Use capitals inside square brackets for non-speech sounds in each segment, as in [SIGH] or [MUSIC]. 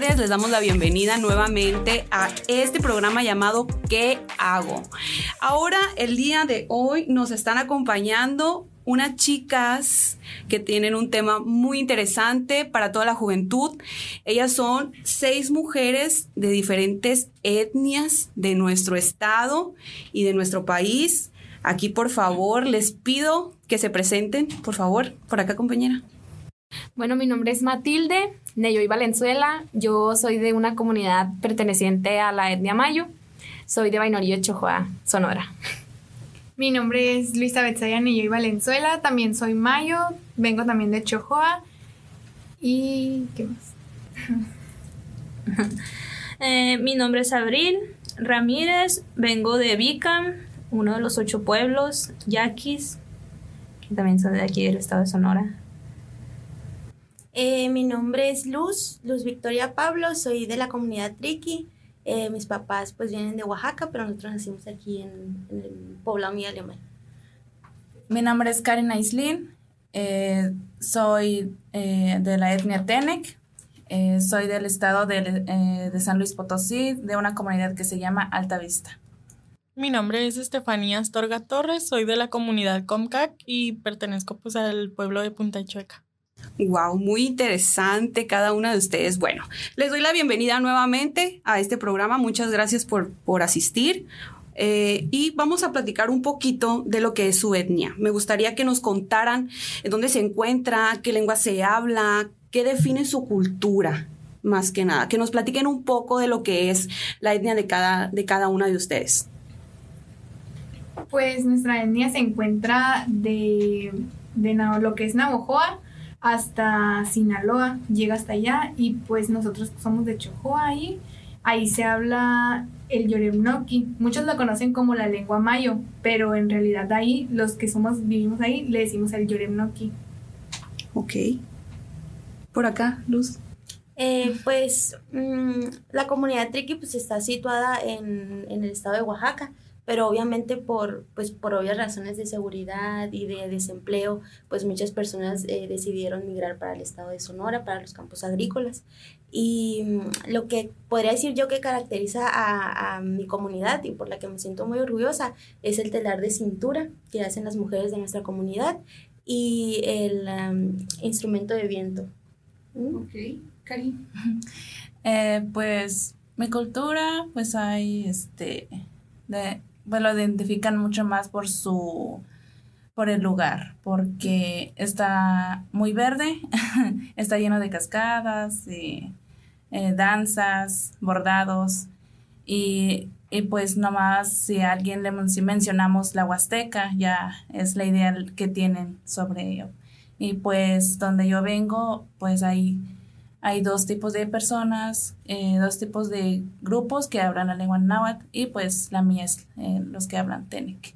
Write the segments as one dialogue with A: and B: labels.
A: Les damos la bienvenida nuevamente a este programa llamado ¿Qué hago? Ahora, el día de hoy, nos están acompañando unas chicas que tienen un tema muy interesante para toda la juventud. Ellas son seis mujeres de diferentes etnias de nuestro estado y de nuestro país. Aquí, por favor, les pido que se presenten, por favor, por acá, compañera.
B: Bueno, mi nombre es Matilde Neyoy Valenzuela. Yo soy de una comunidad perteneciente a la etnia Mayo. Soy de Vainorillo, Chojoa, Sonora.
C: Mi nombre es Luisa Betzaya Neyoy Valenzuela. También soy Mayo. Vengo también de Chojoa. ¿Y qué más? [LAUGHS]
D: Eh, mi nombre es Abril Ramírez. Vengo de Vicam, uno de los ocho pueblos, Yaquis, que también son de aquí del estado de Sonora.
E: Eh, mi nombre es Luz, Luz Victoria Pablo, soy de la comunidad Triqui. Eh, mis papás pues vienen de Oaxaca, pero nosotros nacimos aquí en, el poblado Miguel Alemán.
F: Mi nombre es Karen Aislin, eh, soy de la etnia Tenec, soy del estado de, de, San Luis Potosí, de una comunidad que se llama Alta Vista.
G: Mi nombre es Estefanía Astorga Torres, soy de la comunidad Comcac y pertenezco pues al pueblo de Punta Chueca.
A: Wow, muy interesante cada una de ustedes. Bueno, les doy la bienvenida nuevamente a este programa. Muchas gracias por, por asistir. Eh, y vamos a platicar un poquito de lo que es su etnia. Me gustaría que nos contaran dónde se encuentra, qué lengua se habla, qué define su cultura, más que nada. Que nos platiquen un poco de lo que es la etnia de cada, de cada una de ustedes.
C: Pues nuestra etnia se encuentra de, de lo que es Navojoa, hasta Sinaloa, llega hasta allá y pues nosotros somos de Chojoa ahí. Ahí se habla el Yoremnoki. Muchos lo conocen como la lengua mayo, pero en realidad ahí, los que somos, vivimos ahí, le decimos el Yoremnoki.
A: Ok. Por acá, Luz.
E: Eh, pues mm, la comunidad Triqui pues está situada en, en el estado de Oaxaca pero obviamente por, pues, por obvias razones de seguridad y de desempleo, pues muchas personas eh, decidieron migrar para el estado de Sonora, para los campos agrícolas. Y mm, lo que podría decir yo que caracteriza a, a, mi comunidad y por la que me siento muy orgullosa es el telar de cintura que hacen las mujeres de nuestra comunidad y el instrumento de viento.
A: ¿Mm? Ok, Karim. [LAUGHS]
F: Eh, pues mi cultura, pues hay este, de, pues lo identifican mucho más por su por el lugar, porque está muy verde, [LAUGHS] está lleno de cascadas, y, eh, danzas, bordados, y, y, pues nomás si a alguien le si mencionamos la Huasteca, ya es la idea que tienen sobre ello. Y pues donde yo vengo, pues hay hay dos tipos de personas, eh, dos tipos de grupos que hablan la lengua náhuatl y pues la mía es eh, los que hablan Tenec.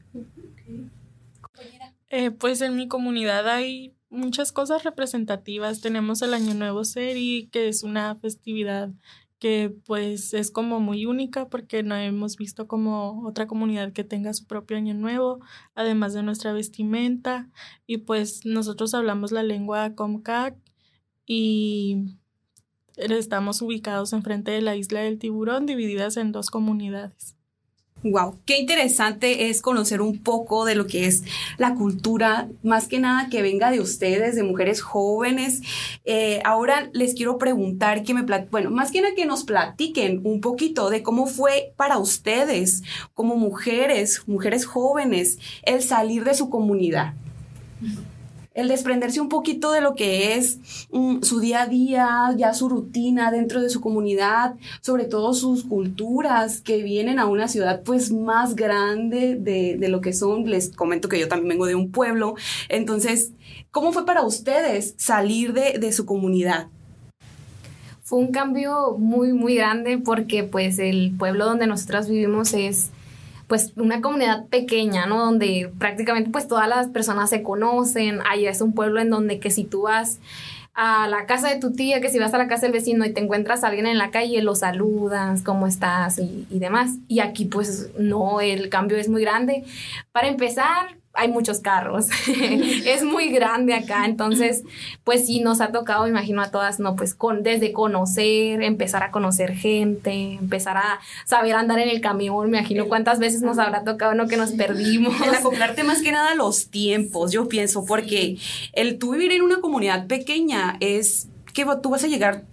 G: Eh, pues en mi comunidad hay muchas cosas representativas. Tenemos el Año Nuevo Seri, que es una festividad que pues es como muy única porque no hemos visto como otra comunidad que tenga su propio año nuevo, además de nuestra vestimenta. Y pues nosotros hablamos la lengua Comcac y Estamos ubicados enfrente de la isla del tiburón, divididas en dos comunidades.
A: Wow, qué interesante es conocer un poco de lo que es la cultura, más que nada que venga de ustedes, de mujeres jóvenes. Eh, ahora les quiero preguntar que me, bueno, más que nada que nos platiquen un poquito de cómo fue para ustedes como mujeres, mujeres jóvenes, el salir de su comunidad el desprenderse un poquito de lo que es mm, su día a día, ya su rutina dentro de su comunidad, sobre todo sus culturas que vienen a una ciudad pues más grande de, de lo que son. Les comento que yo también vengo de un pueblo. Entonces, ¿cómo fue para ustedes salir de, de su comunidad?
B: Fue un cambio muy, muy grande porque pues el pueblo donde nosotras vivimos es pues una comunidad pequeña, ¿no? Donde prácticamente pues todas las personas se conocen, ahí es un pueblo en donde que si tú vas a la casa de tu tía, que si vas a la casa del vecino y te encuentras a alguien en la calle, lo saludas, cómo estás y, y, demás. Y aquí pues no, el cambio es muy grande, Para empezar, hay muchos carros. [LAUGHS] es muy grande acá, entonces, pues sí nos ha tocado, imagino a todas, no, pues con desde conocer, empezar a conocer gente, empezar a saber andar en el camión, me imagino cuántas veces nos habrá tocado no que nos perdimos.
A: El acoplarte más que nada a los tiempos, yo pienso, porque el tú vivir en una comunidad pequeña es que tú vas a llegar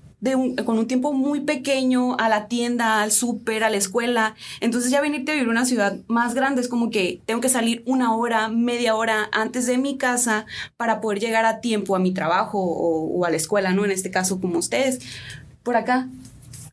A: con un tiempo muy pequeño a la tienda, al súper, a la escuela. Entonces ya venirte a vivir una ciudad más grande es como que tengo que salir una hora, media hora antes de mi casa para poder llegar a tiempo a mi trabajo o, a la escuela, ¿no? En este caso como ustedes. Por acá,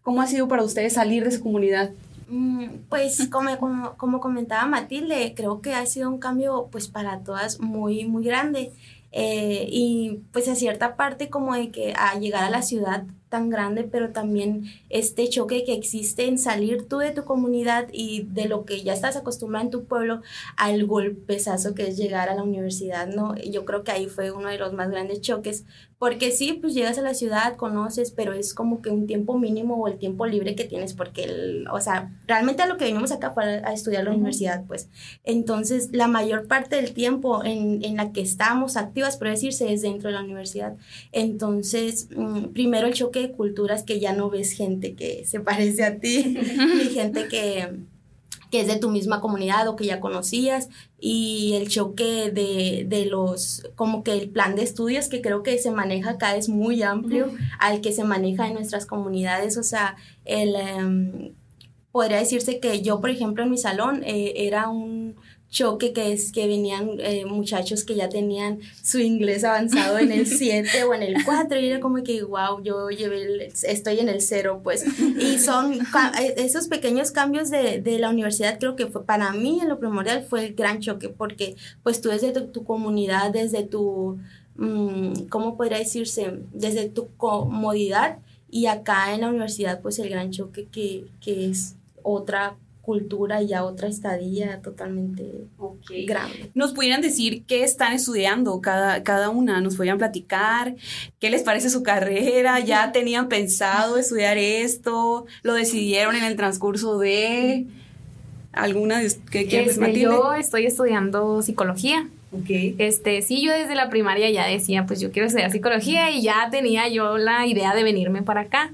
A: ¿cómo ha sido para ustedes salir de su comunidad?
E: Mm, pues como, como, como, comentaba Matilde, creo que ha sido un cambio pues para todas muy, muy grande. Eh, y pues a cierta parte como de que a llegar a la ciudad tan grande, pero también este choque que existe en salir tú de tu comunidad y de lo que ya estás acostumbrado en tu pueblo al golpezazo que es llegar a la universidad, ¿no? Yo creo que ahí fue uno de los más grandes choques, porque sí, pues llegas a la ciudad, conoces, pero es como que un tiempo mínimo o el tiempo libre que tienes, porque, el, o sea, realmente a lo que venimos acá para a estudiar la universidad, pues. Entonces, la mayor parte del tiempo en, en la que estamos activas, por decirse, es dentro de la universidad. Entonces, mm, primero el choque de culturas que ya no ves gente que se [LAUGHS] parece a ti, ni gente que que es de tu misma comunidad o que ya conocías y el choque de, de, los, como que el plan de estudios que creo que se maneja acá es muy amplio al que se maneja en nuestras comunidades, o sea, el, em, podría decirse que yo, por ejemplo, en mi salón eh, era un choque que es que venían eh, muchachos que ya tenían su inglés avanzado en el [LAUGHS] 7 o en el 4 y era como que wow, yo llevé estoy en el 0 pues y son eh, esos pequeños cambios de, de, la universidad creo que fue para mí en lo primordial fue el gran choque porque pues tú desde tu, comunidad, desde tu, mm, ¿cómo podría decirse? Desde tu comodidad y acá en la universidad pues el gran choque que, que es otra cultura y a otra estadía totalmente grande.
A: ¿Nos pudieran decir qué están estudiando cada, cada una? ¿Nos podrían platicar? ¿Qué les parece su carrera? ¿Ya tenían pensado estudiar esto? ¿Lo decidieron en el transcurso de alguna de
B: que este, Yo estoy estudiando psicología. Okay. Este, sí, yo desde la primaria ya decía, pues yo quiero estudiar psicología y ya tenía yo la idea de venirme para acá.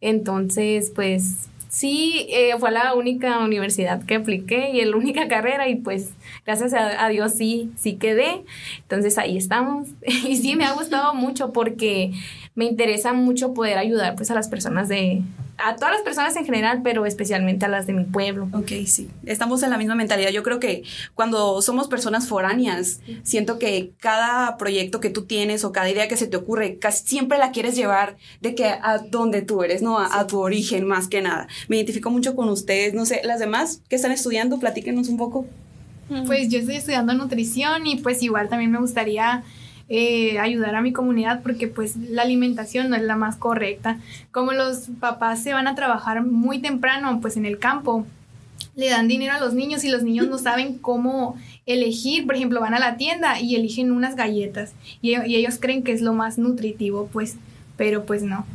B: Entonces, pues sí, eh, fue la única universidad que apliqué y la única [LAUGHS] carrera y pues gracias a, Dios sí, sí quedé. Entonces ahí estamos. [LAUGHS] y sí, me ha gustado mucho porque me interesa mucho poder ayudar pues a las personas de, a todas las personas en general, pero especialmente a las de mi pueblo.
A: Ok, sí, estamos en la misma mentalidad. Yo creo que cuando somos personas foráneas, siento que cada proyecto que tú tienes o cada idea que se te ocurre, casi siempre la quieres llevar de que a donde tú eres, ¿no? A, a tu origen más que nada. Me identifico mucho con ustedes, no sé, las demás que están estudiando, platíquenos un poco.
C: Pues yo estoy estudiando nutrición y pues igual también me gustaría eh, ayudar a mi comunidad porque pues la alimentación no es la más correcta. Como los papás se van a trabajar muy temprano pues en el campo, le dan dinero a los niños y los niños no saben cómo elegir, por ejemplo, van a la tienda y eligen unas galletas y, y ellos creen que es lo más nutritivo, pues, pero pues no.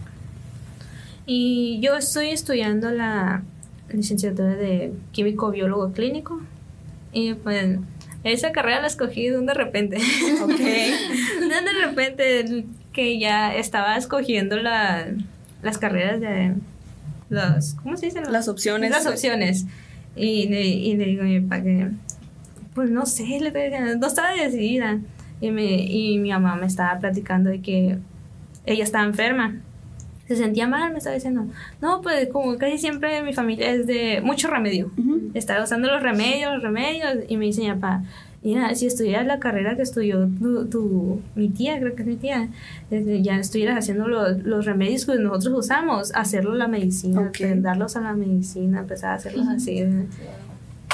D: Y yo estoy estudiando la licenciatura de químico biólogo clínico y pues esa carrera la escogí de un de repente. Ok. [LAUGHS] de repente que ya estaba escogiendo la, las carreras de las, ¿cómo se dice?
A: Las opciones.
D: Las opciones. Y, y, le digo a mi papá que, pues no sé, no estaba decidida. Y, me, y mi mamá me estaba platicando de que ella estaba enferma se sentía mal, me estaba diciendo, no, pues como casi siempre mi familia es de mucho remedio. Estaba usando los remedios, los remedios, y me dice mi papá, mira, si estudias la carrera que estudió tu, mi tía, creo que es mi tía, ya estuvieras haciendo los, los remedios que nosotros usamos, hacerlo la medicina, darlos a la medicina, empezar a hacerlos así.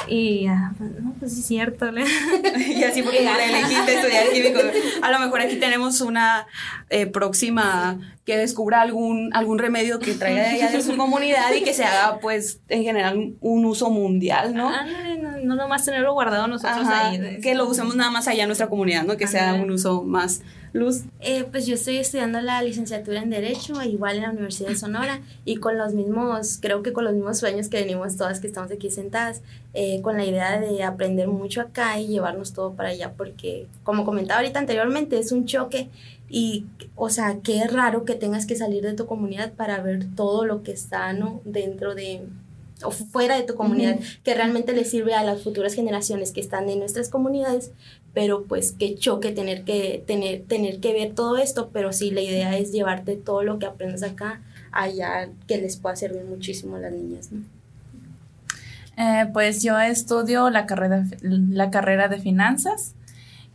D: Y pues, no, pues sí es cierto. [LAUGHS]
A: y así porque le elegiste estudiar químico. A lo mejor aquí tenemos una eh, próxima que descubra algún, algún remedio que traiga de allá de su comunidad y que se haga, pues, en general, un uso mundial, ¿no?
D: Ah, no, no, nomás tenerlo guardado nosotros ahí.
A: Que lo usemos nada más allá en nuestra comunidad, ¿no? Que sea un uso más Luz.
E: Eh, pues yo estoy estudiando la licenciatura en Derecho, igual en la Universidad de Sonora, y con los mismos, creo que con los mismos sueños que venimos todas que estamos aquí sentadas, eh, con la idea de aprender mucho acá y llevarnos todo para allá, porque como comentaba ahorita anteriormente, es un choque y, o sea, qué raro que tengas que salir de tu comunidad para ver todo lo que está, ¿no? Dentro de, o fuera de tu comunidad, que realmente le sirve a las futuras generaciones que están en nuestras comunidades, pero pues qué choque tener que, tener, tener que ver todo esto, pero sí, la idea es llevarte todo lo que aprendes acá allá, que les pueda servir muchísimo a las niñas, ¿no?
F: Eh, pues yo estudio la carrera, la carrera de finanzas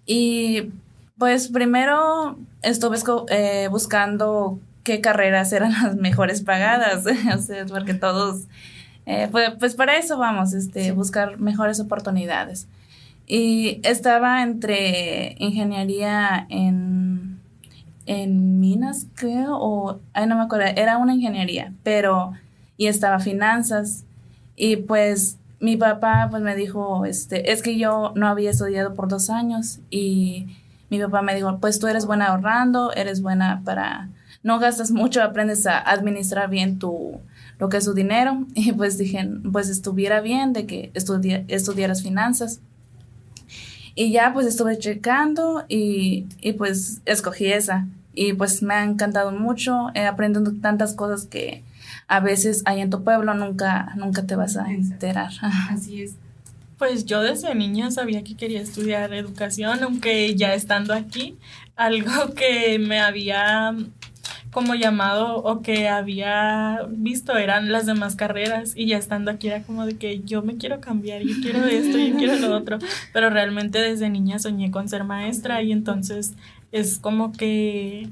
F: y pues primero estuve eh, buscando qué carreras eran las mejores pagadas, [LAUGHS] o sea, porque todos eh, pues, pues, para eso vamos, este, buscar mejores oportunidades. Y estaba entre ingeniería en, en minas, creo, o, ay, no me acuerdo, era una ingeniería, pero, y estaba finanzas. Y pues mi papá pues me dijo, este, es que yo no había estudiado por dos años y mi papá me dijo, pues tú eres buena ahorrando, eres buena para, no gastas mucho, aprendes a administrar bien tu, lo que es su dinero [LAUGHS] y pues dije, pues estuviera bien de que estudiaras finanzas. Y ya pues estuve checando y, y, pues escogí esa. Y pues me ha encantado mucho, he aprendido tantas cosas que a veces ahí en tu pueblo nunca, nunca te vas a enterar. [LAUGHS]
C: Así es.
G: Pues yo desde niña sabía que quería estudiar educación, aunque ya estando aquí, [LAUGHS] algo que me había como llamado o que había visto eran las demás carreras y ya estando aquí era como de que yo me quiero cambiar, yo quiero esto, yo quiero lo otro, pero realmente desde niña soñé con ser maestra y entonces es como que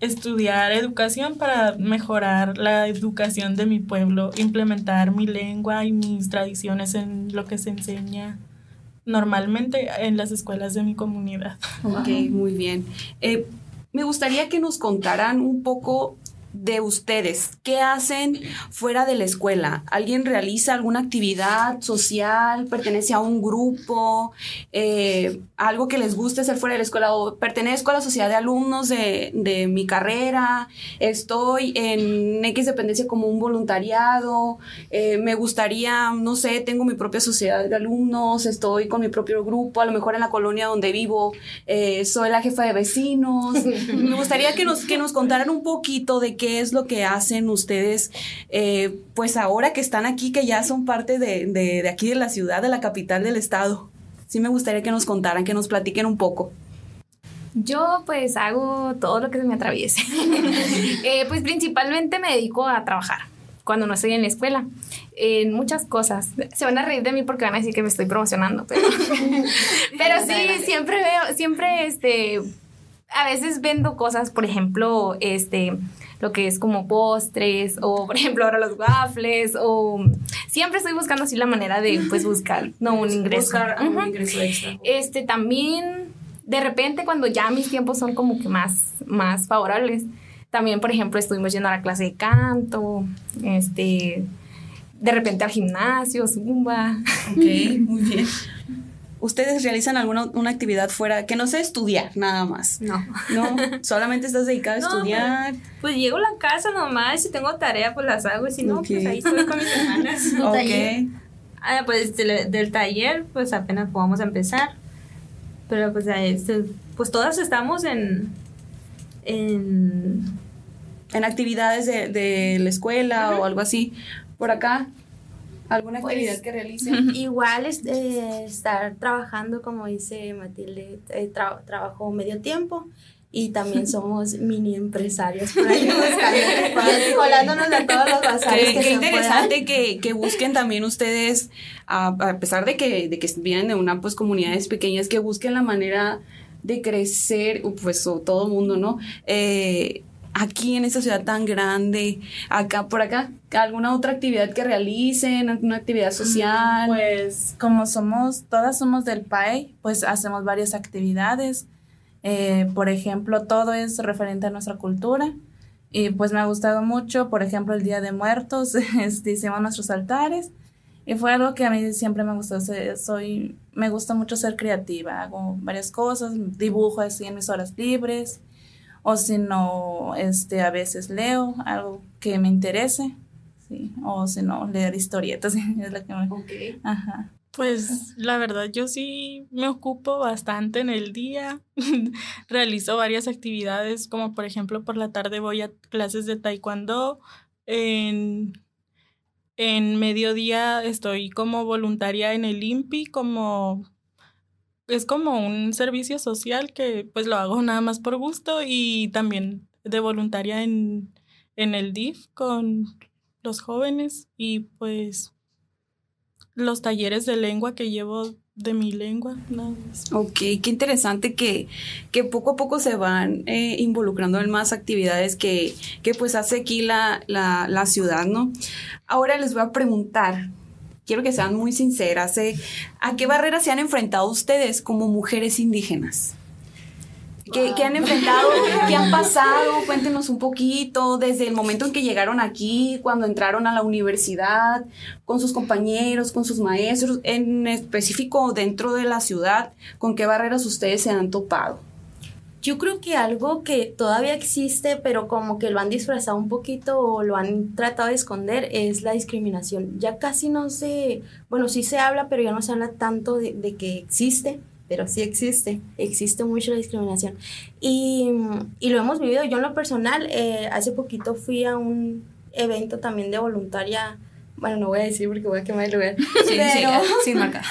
G: estudiar educación para mejorar la educación de mi pueblo, implementar mi lengua y mis tradiciones en lo que se enseña normalmente en las escuelas de mi comunidad.
A: Ok, muy bien. Eh, me gustaría que nos contaran un poco de ustedes. ¿Qué hacen fuera de la escuela? ¿Alguien realiza alguna actividad social? ¿Pertenece a un grupo? Eh, ¿Algo que les guste hacer fuera de la escuela? ¿O pertenezco a la sociedad de alumnos de, de mi carrera? ¿Estoy en X dependencia como un voluntariado? Eh, ¿Me gustaría, no sé, tengo mi propia sociedad de alumnos? ¿Estoy con mi propio grupo? A lo mejor en la colonia donde vivo eh, soy la jefa de vecinos. [LAUGHS] Me gustaría que nos, que nos contaran un poquito de qué es lo que hacen ustedes, eh, pues ahora que están aquí, que ya son parte de, de, de, aquí de la ciudad, de la capital del estado. Sí me gustaría que nos contaran, que nos platiquen un poco.
B: Yo pues hago todo lo que se me atraviese. [LAUGHS] eh, pues principalmente me dedico a trabajar cuando no estoy en la escuela. En muchas cosas. Se van a reír de mí porque van a decir que me estoy promocionando, pero, [LAUGHS] pero sí, siempre veo, siempre este, a veces vendo cosas, por ejemplo, este, lo que es como postres o por ejemplo ahora los waffles o siempre estoy buscando así la manera de pues buscar no un ingreso.
A: buscar uh -huh. un ingreso extra.
B: Este también de repente cuando ya mis tiempos son como que más más favorables también por ejemplo estuvimos yendo a la clase de canto este de repente al gimnasio zumba.
A: Ok muy bien ¿Ustedes realizan alguna una actividad fuera que no sea estudiar nada más?
B: No.
A: No, solamente estás dedicada a [LAUGHS]
D: No,
A: estudiar.
D: Pues, pues llego a la casa nomás, si tengo tarea pues las hago, y si no, pues ahí estoy con mis hermanas. [LAUGHS]
A: ok.
D: Ah, pues del, del taller pues apenas vamos a empezar. Pero pues, a este, pues todas estamos en... en
A: En actividades de, de la escuela o algo así. Por acá, ¿alguna
E: Pues,
A: actividad que realicen?
E: Igual es, eh, estar trabajando, como dice Matilde, eh, tra- trabajo medio tiempo y también [LAUGHS] somos mini empresarios por ahí buscando, [LAUGHS] colándonos a todos los bazares
A: Qué,
E: que
A: qué
E: se
A: interesante que, que busquen también ustedes, a, a pesar de que, de que vienen de una pues comunidades pequeñas, que busquen la manera de crecer, pues o todo mundo, ¿no? Eh, aquí en esta ciudad tan grande, acá por acá, alguna otra actividad que realicen, alguna actividad social.
F: Pues como somos, todas somos del PAE, pues hacemos varias actividades. Eh, por ejemplo, todo es referente a nuestra cultura. Y pues me ha gustado mucho, por ejemplo, el Día de Muertos, [LAUGHS] este, hicimos nuestros altares. Y fue algo que a mí siempre me gustó. Soy, me gusta mucho ser creativa. Hago varias cosas, dibujo así en mis horas libres. O si no, este, a veces leo algo que me interese. Sí. O si no, leer historietas. [LAUGHS] es lo que me... Ajá.
G: Pues la verdad yo sí me ocupo bastante en el día. [LAUGHS] Realizo varias actividades, como por ejemplo por la tarde voy a clases de taekwondo. En en mediodía estoy como voluntaria en el INPI, como es como un servicio social que pues lo hago nada más por gusto y también de voluntaria en, en el DIF con los jóvenes y pues los talleres de lengua que llevo de mi lengua.
A: Ok, qué interesante que, que poco a poco se van eh, involucrando en más actividades que, que pues hace aquí la, la, la, ciudad, ¿no? Ahora les voy a preguntar, quiero que sean muy sinceras, ¿eh? ¿a qué barreras se han enfrentado ustedes como mujeres indígenas? ¿Qué, han enfrentado? ¿Qué han [LAUGHS] pasado? Cuéntenos un poquito desde el momento en que llegaron aquí, cuando entraron a la universidad, con sus compañeros, con sus maestros, en específico dentro de la ciudad, ¿con qué barreras ustedes se han topado?
E: Yo creo que algo que todavía existe, pero como que lo han disfrazado un poquito o lo han tratado de esconder, es la discriminación. Ya casi no se, bueno, sí se habla, pero ya no se habla tanto de, de que existe pero sí existe, existe mucho la discriminación. Y, y lo hemos vivido. Yo en lo personal, eh, hace poquito fui a un evento también de voluntaria. Bueno, no voy a decir porque voy a quemar el lugar. [LAUGHS] Sí, pero, sí, sin marca.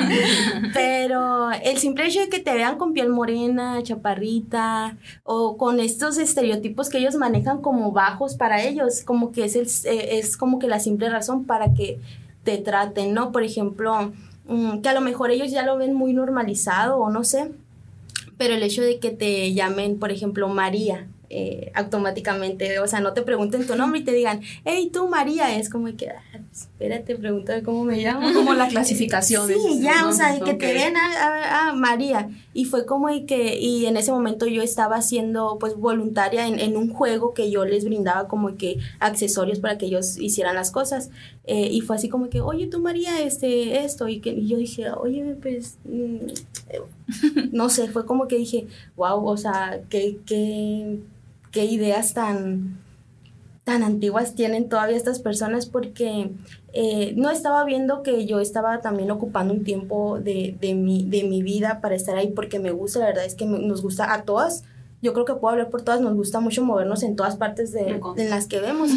E: [LAUGHS] pero el simple hecho de que te vean con piel morena, chaparrita, o con estos estereotipos que ellos manejan como bajos para ellos, como que es, el, eh, es como que la simple razón para que te traten, ¿no? Por ejemplo, Mm, que a lo mejor ellos ya lo ven muy normalizado o no sé, pero el hecho de que te llamen, por ejemplo, María, eh, automáticamente, o sea, no te pregunten tu nombre y te digan, hey, tú María, es como que, ah, espérate, pregúntame cómo me llamo. [LAUGHS]
A: Como la clasificación.
E: Sí, ya, o sea, que te ven a, María. Y fue como y que, y en ese momento yo estaba siendo pues voluntaria en, en, un juego que yo les brindaba como que accesorios para que ellos hicieran las cosas. Eh, y fue así como que, oye, tú María, este, esto, y, que, y yo dije, oye, pues, mm, eh, no sé, fue como que dije, wow, o sea, qué, qué qué ideas tan, tan antiguas tienen todavía estas personas porque eh, no estaba viendo que yo estaba también ocupando un tiempo de, de, mi, de mi vida para estar ahí porque me gusta, la verdad es que nos gusta a todas. Yo creo que puedo hablar por todas, nos gusta mucho movernos en todas partes de, en las que vemos.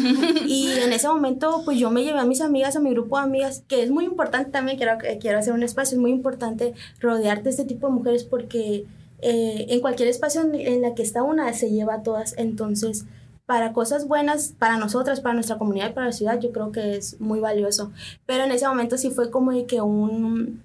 E: Y en ese momento, pues yo me llevé a mis amigas, a mi grupo de amigas, que es muy importante también, quiero, quiero hacer un espacio, es muy importante rodearte de este tipo de mujeres porque eh, en cualquier espacio en, la que está una se lleva a todas. Entonces, para cosas buenas, para nosotras, para nuestra comunidad y para la ciudad, yo creo que es muy valioso. Pero en ese momento sí fue como de que un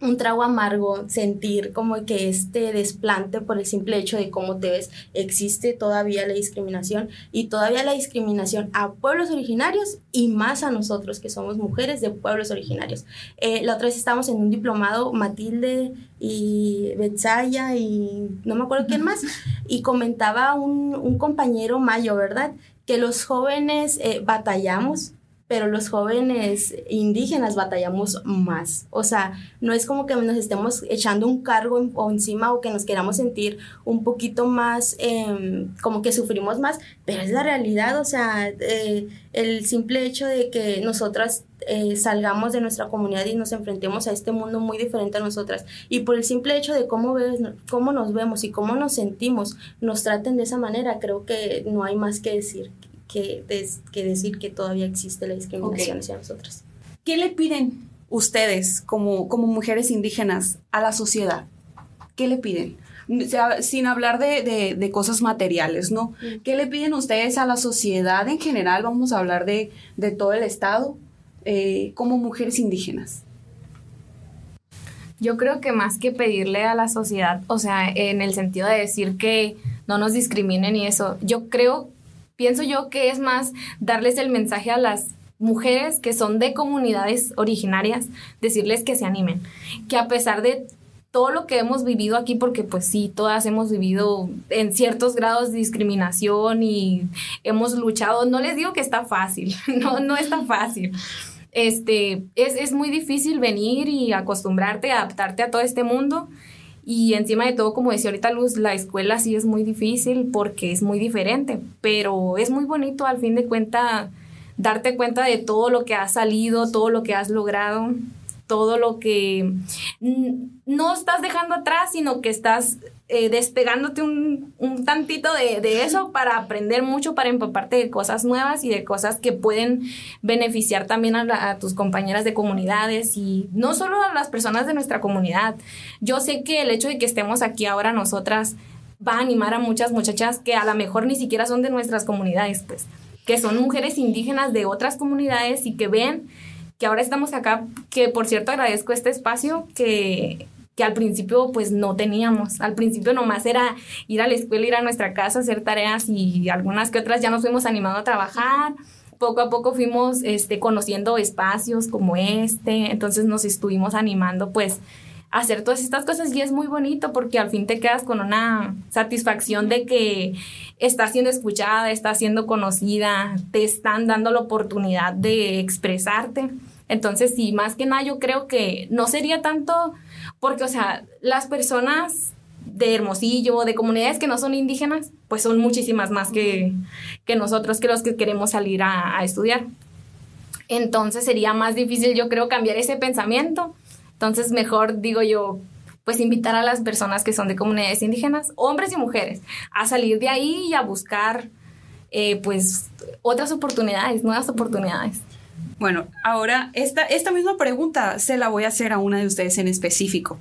E: un trago amargo sentir como que este desplante por el simple hecho de cómo te ves, existe todavía la discriminación y todavía la discriminación a pueblos originarios y más a nosotros que somos mujeres de pueblos originarios. Eh, la otra vez estábamos en un diplomado, Matilde y Betzaya y no me acuerdo quién más, [LAUGHS] y comentaba un, un compañero mayo, ¿verdad? Que los jóvenes eh, batallamos pero los jóvenes indígenas batallamos más. O sea, no es como que nos estemos echando un cargo o encima o que nos queramos sentir un poquito más, em, como que sufrimos más, pero es la realidad, o sea, eh, el simple hecho de que nosotras eh, salgamos de nuestra comunidad y nos enfrentemos a este mundo muy diferente a nosotras y por el simple hecho de cómo, ves, cómo nos vemos y cómo nos sentimos, nos traten de esa manera, creo que no hay más que decir que, que decir que todavía existe la discriminación hacia nosotras.
A: ¿Qué le piden ustedes como, como mujeres indígenas a la sociedad? ¿Qué le piden? sin hablar de, de, cosas materiales, ¿no? Mm. ¿Qué le piden ustedes a la sociedad en general? Vamos a hablar de, de todo el Estado eh, como mujeres indígenas.
B: Yo creo que más que pedirle a la sociedad, o sea, en el sentido de decir que no nos discriminen y eso, yo creo pienso yo que es más darles el mensaje a las mujeres que son de comunidades originarias, decirles que se animen, que a pesar de todo lo que hemos vivido aquí, porque pues sí, todas hemos vivido en ciertos grados de discriminación y hemos luchado, no les digo que está fácil, [LAUGHS] no, no está fácil, este, es, es muy difícil venir y acostumbrarte, adaptarte a todo este mundo. Y encima de todo, como decía ahorita Luz, la escuela sí es muy difícil porque es muy diferente, pero es muy bonito al fin de cuentas darte cuenta de todo lo que has salido, todo lo que has logrado, todo lo que no estás dejando atrás, sino que estás eh, despegándote un, un tantito de, de, eso para aprender mucho, para empaparte de cosas nuevas y de cosas que pueden beneficiar también a, a, tus compañeras de comunidades y no solo a las personas de nuestra comunidad. Yo sé que el hecho de que estemos aquí ahora nosotras va a animar a muchas muchachas que a lo mejor ni siquiera son de nuestras comunidades, pues, que son mujeres indígenas de otras comunidades y que ven que ahora estamos acá, que por cierto agradezco este espacio que, que al principio pues no teníamos. Al principio nomás era ir a la escuela, ir a nuestra casa, hacer tareas y algunas que otras ya nos fuimos animando a trabajar. Poco a poco fuimos este, conociendo espacios como este, entonces nos estuvimos animando pues a hacer todas estas cosas y es muy bonito porque al fin te quedas con una satisfacción de que estás siendo escuchada, estás siendo conocida, te están dando la oportunidad de expresarte. Entonces, sí, más que nada yo creo que no sería tanto porque, o sea, las personas de Hermosillo, de comunidades que no son indígenas, pues son muchísimas más que, que nosotros, que los que queremos salir a, estudiar. Entonces sería más difícil, yo creo, cambiar ese pensamiento. Entonces, mejor digo yo, pues invitar a las personas que son de comunidades indígenas, hombres y mujeres, a salir de ahí y a buscar, eh, pues, otras oportunidades, nuevas oportunidades.
A: Bueno, ahora esta, esta misma pregunta se la voy a hacer a una de ustedes en específico.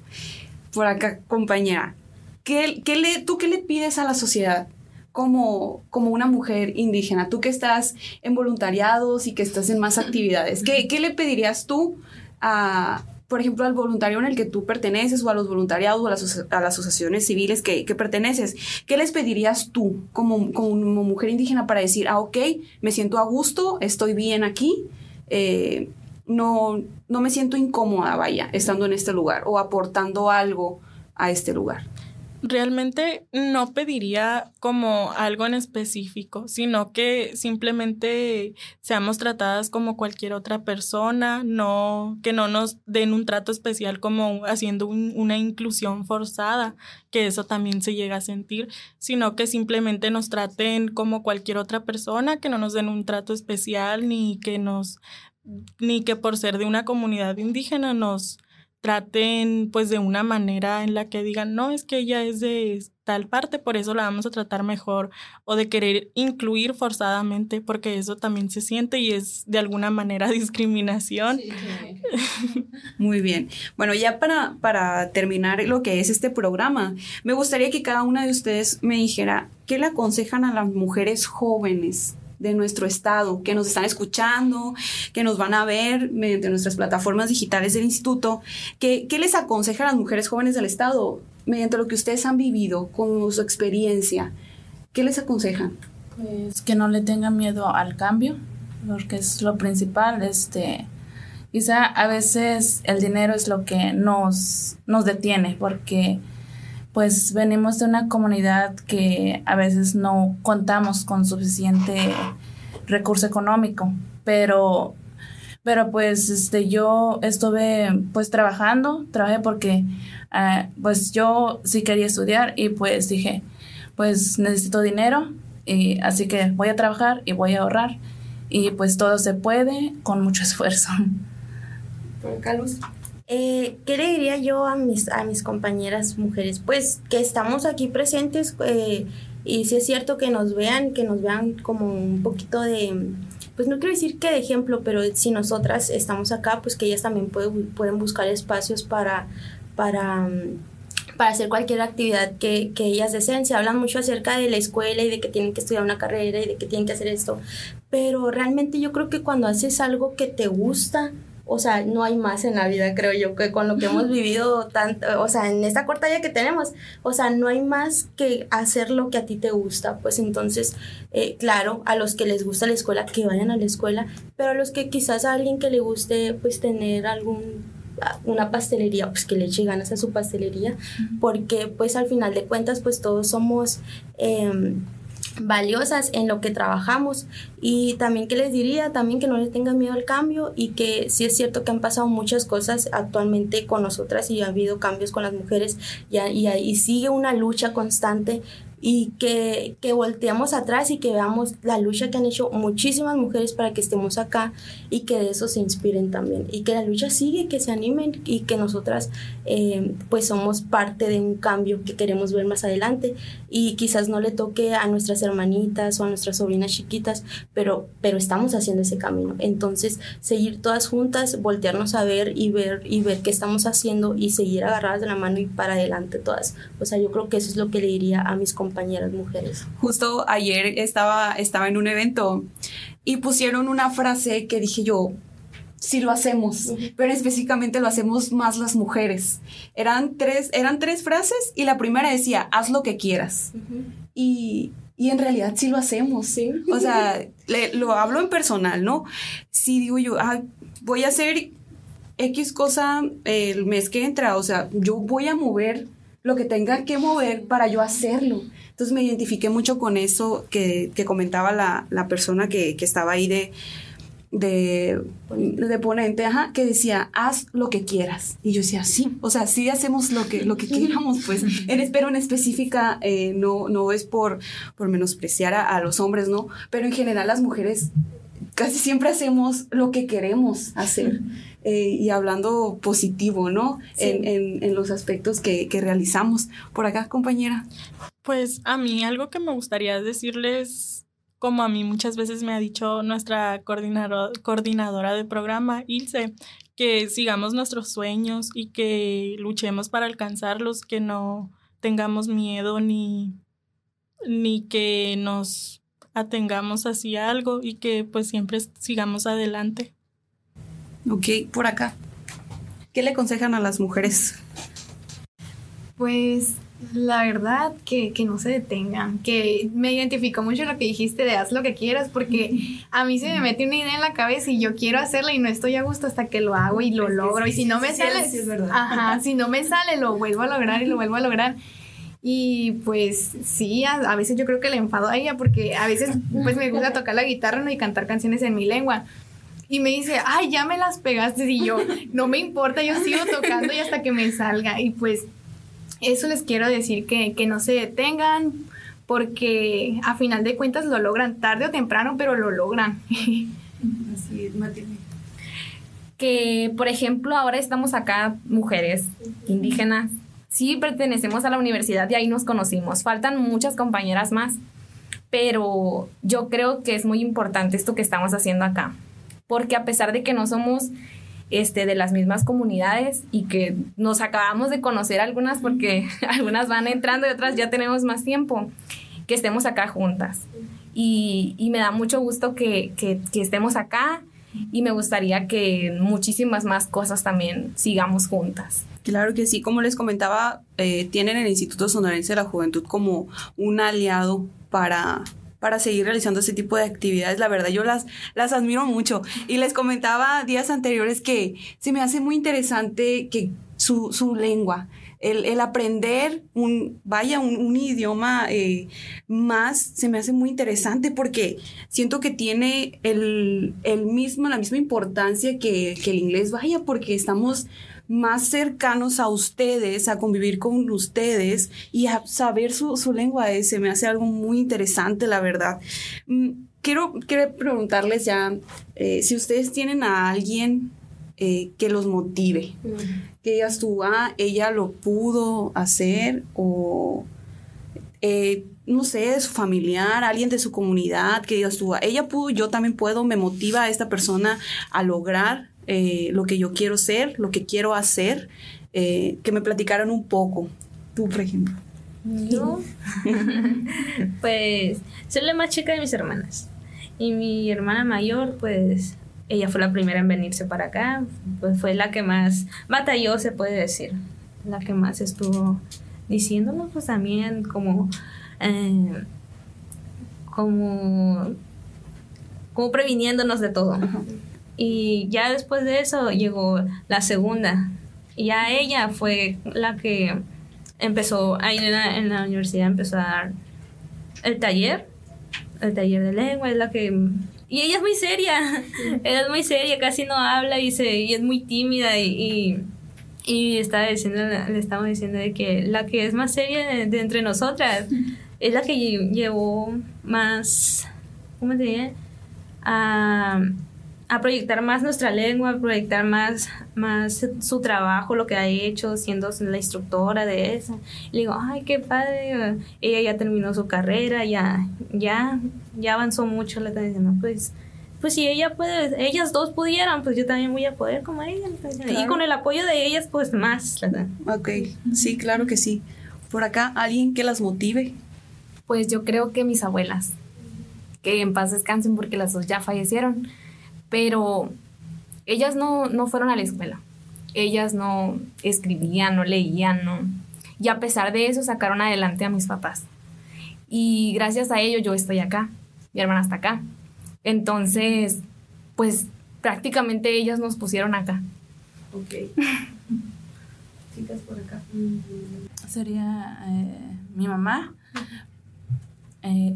A: Por acá, compañera, ¿qué, qué le, ¿tú qué le pides a la sociedad como, como una mujer indígena? Tú que estás en voluntariados y que estás en más actividades, ¿qué, qué le pedirías tú a, por ejemplo, al voluntario en el que tú perteneces o a los voluntariados o a las, a las asociaciones civiles que, que, perteneces, ¿qué les pedirías tú como, como, mujer indígena para decir, ah, ok, me siento a gusto, estoy bien aquí, eh, no, no me siento incómoda, vaya, estando en este lugar o aportando algo a este lugar?
G: Realmente no pediría como algo en específico, sino que simplemente seamos tratadas como cualquier otra persona, no que no nos den un trato especial como haciendo un, una inclusión forzada, que eso también se llega a sentir, sino que simplemente nos traten como cualquier otra persona, que no nos den un trato especial ni que nos ni que por ser de una comunidad indígena nos traten pues de una manera en la que digan, no, es que ella es de tal parte, por eso la vamos a tratar mejor, o de querer incluir forzadamente, porque eso también se siente y es de alguna manera [LAUGHS] discriminación. [LAUGHS]
A: Muy bien. Bueno, ya para, para terminar lo que es este programa, me gustaría que cada una de ustedes me dijera, ¿qué le aconsejan a las mujeres jóvenes? De nuestro estado, que nos están escuchando, que nos van a ver mediante nuestras plataformas digitales del instituto. ¿Qué, qué les aconseja a las mujeres jóvenes del estado mediante lo que ustedes han vivido con su experiencia? ¿Qué les aconsejan?
F: Pues que no le tengan miedo al cambio, porque es lo principal. Este, quizá a veces el dinero es lo que nos, nos detiene, porque pues venimos de una comunidad que a veces no contamos con suficiente recurso económico, pero pero pues este yo estuve pues trabajando, trabajé porque uh, pues yo sí quería estudiar y pues dije, pues necesito dinero y así que voy a trabajar y voy a ahorrar y pues todo se puede con mucho [LAUGHS] esfuerzo.
E: Carlos. Eh, ¿Qué le diría yo a mis, a mis compañeras mujeres? Pues que estamos aquí presentes eh, y si es cierto que nos vean, que nos vean como un poquito de, pues no quiero decir que de ejemplo, pero si nosotras estamos acá, pues que ellas también pueden, pueden buscar espacios para, para, para hacer cualquier actividad que, que ellas deseen. Se hablan mucho acerca de la escuela y de que tienen que estudiar una carrera y de que tienen que hacer esto, pero realmente yo creo que cuando haces algo que te gusta, o sea, no hay más en la vida, creo yo, que con lo que hemos [LAUGHS] vivido tanto, o sea, en esta corta vida que tenemos, o sea, no hay más que hacer lo que a ti te gusta, pues entonces, eh, claro, a los que les gusta la escuela, que vayan a la escuela, pero a los que quizás a alguien que le guste, pues tener algún una pastelería, pues que le eche ganas a su pastelería, porque pues al final de cuentas, pues todos somos... Eh, valiosas en lo que trabajamos. Y también que les diría también que no les tengan miedo al cambio y que sí es cierto que han pasado muchas cosas actualmente con nosotras y ha habido cambios con las mujeres. Y, y, y sigue una lucha constante y que, que volteemos atrás y que veamos la lucha que han hecho muchísimas mujeres para que estemos acá y que de eso se inspiren también y que la lucha sigue, que se animen y que nosotras eh, pues somos parte de un cambio que queremos ver más adelante y quizás no le toque a nuestras hermanitas o a nuestras sobrinas chiquitas, pero, pero estamos haciendo ese camino. Entonces, seguir todas juntas, voltearnos a ver y ver y ver qué estamos haciendo y seguir agarradas de la mano y para adelante todas. O sea, yo creo que eso es lo que le diría a mis compañeros compañeras mujeres.
A: Justo ayer estaba, estaba en un evento y pusieron una frase que dije yo, sí lo hacemos, pero específicamente lo hacemos más las mujeres. Eran tres, eran tres frases y la primera decía, haz lo que quieras. y, y, en realidad sí lo hacemos. ¿Sí? O sea, lo hablo en personal, ¿no? Sí digo yo, voy a hacer X cosa el mes que entra, o sea, yo voy a mover lo que tenga que mover para yo hacerlo. Entonces me identifiqué mucho con eso que, que comentaba la, la persona que, que, estaba ahí de, de, de, ponente, ajá, que decía, haz lo que quieras. Y yo decía, sí, o sea, sí hacemos lo que, lo que queramos, pues. En, pero en específica, eh, no, no es por, por menospreciar a, a los hombres, ¿no? Pero en general las mujeres casi siempre hacemos lo que queremos hacer. Eh, y hablando positivo, ¿no? En, en, en, los aspectos que, que, realizamos. Por acá, compañera.
G: Pues a mí algo que me gustaría decirles, como a mí muchas veces me ha dicho nuestra coordinador, coordinadora de programa, Ilse, que sigamos nuestros sueños y que luchemos para alcanzarlos, que no tengamos miedo ni, ni que nos atengamos hacia algo y que pues siempre sigamos adelante.
A: Ok, por acá. ¿Qué le aconsejan a las mujeres?
C: Pues la verdad que, que, no se detengan, que me identificó mucho lo que dijiste de haz lo que quieras, porque a mí se me mete una idea en la cabeza y yo quiero hacerla y no estoy a gusto hasta que lo hago y lo logro. y si no me sale, ajá, [LAUGHS] si no me sale, lo vuelvo a lograr y lo vuelvo a lograr. Y pues sí, a, a, veces yo creo que le enfado a ella porque a veces pues me gusta tocar la guitarra ¿no? y cantar canciones en mi lengua. Y me dice, ay, ya me las pegaste. Y yo, no me importa, yo sigo tocando y hasta que me salga. Y pues eso les quiero decir, que, que no se detengan, porque a final de cuentas lo logran tarde o temprano, pero lo logran. [LAUGHS]
A: Así es, Matilde.
B: Que, por ejemplo, ahora estamos acá, mujeres indígenas, sí pertenecemos a la universidad y ahí nos conocimos. Faltan muchas compañeras más, pero yo creo que es muy importante esto que estamos haciendo acá porque a pesar de que no somos este, de las mismas comunidades y que nos acabamos de conocer algunas porque [LAUGHS] algunas van entrando y otras ya tenemos más tiempo, que estemos acá juntas. Y, me da mucho gusto que, que, que, estemos acá y me gustaría que muchísimas más cosas también sigamos juntas.
A: Claro que sí, como les comentaba, eh, tienen el Instituto Sonorense de la Juventud como un aliado para para seguir realizando ese tipo de actividades. La verdad, yo las, las admiro mucho. Y les comentaba días anteriores que se me hace muy interesante que su, su lengua, el, el, aprender un, vaya, un idioma eh, más, se me hace muy interesante porque siento que tiene el, el mismo, la misma importancia que, que el inglés, vaya, porque estamos más cercanos a ustedes, a convivir con ustedes y a saber su, su lengua. Eh, se me hace algo muy interesante, la verdad. Mm, quiero, quiero preguntarles ya eh, si ustedes tienen a alguien eh, que los motive, mm. que digas tú, ah, ella lo pudo hacer o... Eh, no sé, su familiar, alguien de su comunidad, que digas tú, ella pudo, yo también puedo, me motiva a esta persona a lograr eh, lo que yo quiero ser, lo que quiero hacer, eh, que me platicaran un poco. Tú, por ejemplo.
D: Yo, [LAUGHS] pues, soy la más chica de mis hermanas. Y mi hermana mayor, pues, ella fue la primera en venirse para acá. Pues fue la que más batalló, se puede decir. La que más estuvo diciéndonos, pues también como. Eh, como. como previniéndonos de todo. Y ya después de eso llegó la segunda. Y ya ella fue la que empezó, ahí en la, en la universidad empezó a dar el taller el taller de lengua, es la que... Y ella es muy seria, [LAUGHS] ella es muy seria, casi no habla y, se, y es muy tímida y, y, y estaba diciendo, le estamos diciendo de que la que es más seria de, entre nosotras [LAUGHS] es la que llevó más, ¿cómo te diría? A proyectar más nuestra lengua, a proyectar más, más su trabajo, lo que ha hecho, siendo la instructora de esa. le digo, ay, qué padre, ella ya terminó su carrera, ya, ya, ya avanzó mucho, le está diciendo, pues, pues si ella puede, ellas dos pudieran, pues yo también voy a poder como ella. Y con el apoyo de ellas, pues más.
A: Ok, sí, claro que sí. Por acá, alguien que las motive.
B: Pues yo creo que mis abuelas, que en paz descansen porque las dos ya fallecieron pero ellas no, no fueron a la escuela. Ellas no escribían, no leían, no. Y a pesar de eso sacaron adelante a mis papás. Y gracias a ello yo estoy acá. Mi hermana está acá. Entonces, pues prácticamente ellas nos pusieron acá.
A: Ok. [LAUGHS] Chicas por acá.
F: Sería eh, mi mamá. Eh,